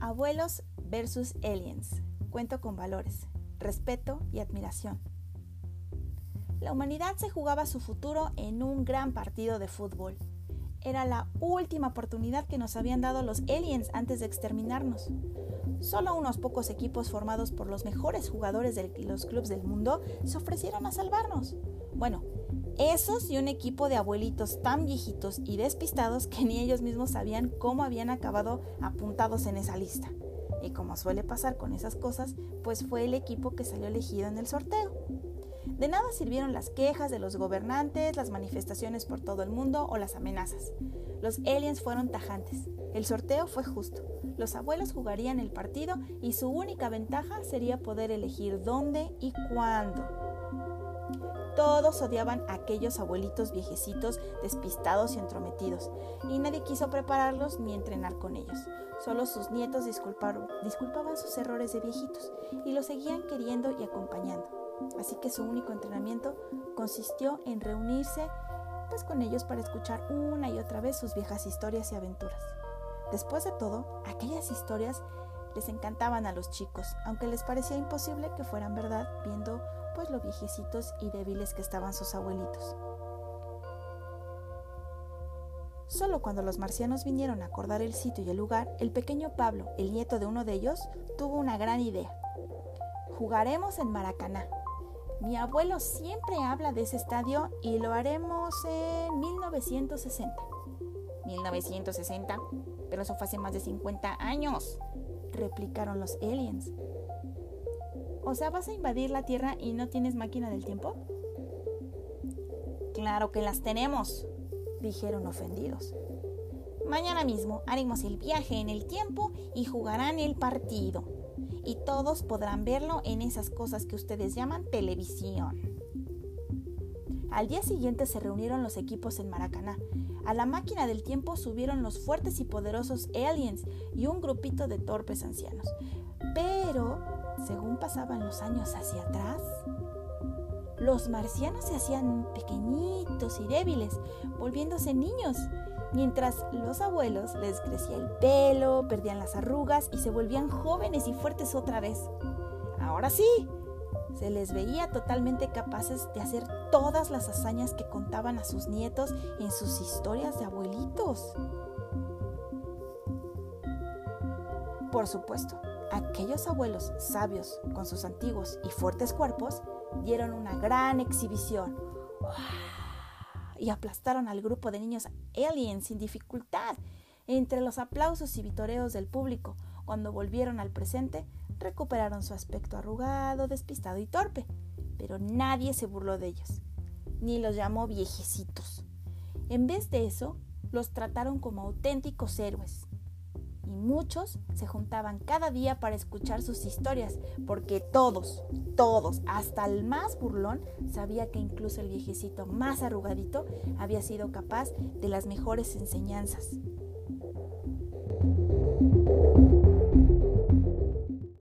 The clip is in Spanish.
Abuelos versus aliens. Cuento con valores, respeto y admiración. La humanidad se jugaba su futuro en un gran partido de fútbol. Era la última oportunidad que nos habían dado los aliens antes de exterminarnos. Solo unos pocos equipos formados por los mejores jugadores de los clubes del mundo se ofrecieron a salvarnos. Bueno, esos y un equipo de abuelitos tan viejitos y despistados que ni ellos mismos sabían cómo habían acabado apuntados en esa lista. Y como suele pasar con esas cosas, pues fue el equipo que salió elegido en el sorteo. De nada sirvieron las quejas de los gobernantes, las manifestaciones por todo el mundo o las amenazas. Los aliens fueron tajantes. El sorteo fue justo. Los abuelos jugarían el partido y su única ventaja sería poder elegir dónde y cuándo. Todos odiaban a aquellos abuelitos viejecitos, despistados y entrometidos, y nadie quiso prepararlos ni entrenar con ellos. Solo sus nietos disculpaban sus errores de viejitos y los seguían queriendo y acompañando. Así que su único entrenamiento consistió en reunirse pues con ellos para escuchar una y otra vez sus viejas historias y aventuras. Después de todo, aquellas historias les encantaban a los chicos, aunque les parecía imposible que fueran verdad viendo pues lo viejecitos y débiles que estaban sus abuelitos. Solo cuando los marcianos vinieron a acordar el sitio y el lugar, el pequeño Pablo, el nieto de uno de ellos, tuvo una gran idea. Jugaremos en Maracaná. Mi abuelo siempre habla de ese estadio y lo haremos en 1960. 1960, pero eso fue hace más de 50 años, replicaron los aliens. O sea, ¿vas a invadir la Tierra y no tienes máquina del tiempo? Claro que las tenemos, dijeron ofendidos. Mañana mismo haremos el viaje en el tiempo y jugarán el partido. Y todos podrán verlo en esas cosas que ustedes llaman televisión. Al día siguiente se reunieron los equipos en Maracaná. A la máquina del tiempo subieron los fuertes y poderosos aliens y un grupito de torpes ancianos. Pero según pasaban los años hacia atrás, los marcianos se hacían pequeñitos y débiles, volviéndose niños, mientras los abuelos les crecía el pelo, perdían las arrugas y se volvían jóvenes y fuertes otra vez. Ahora sí, se les veía totalmente capaces de hacer todas las hazañas que contaban a sus nietos en sus historias de abuelitos. Por supuesto, Aquellos abuelos sabios con sus antiguos y fuertes cuerpos dieron una gran exhibición y aplastaron al grupo de niños aliens sin dificultad. Entre los aplausos y vitoreos del público, cuando volvieron al presente, recuperaron su aspecto arrugado, despistado y torpe, pero nadie se burló de ellos, ni los llamó viejecitos. En vez de eso, los trataron como auténticos héroes, y muchos se juntaban cada día para escuchar sus historias, porque todos, todos, hasta el más burlón, sabía que incluso el viejecito más arrugadito había sido capaz de las mejores enseñanzas.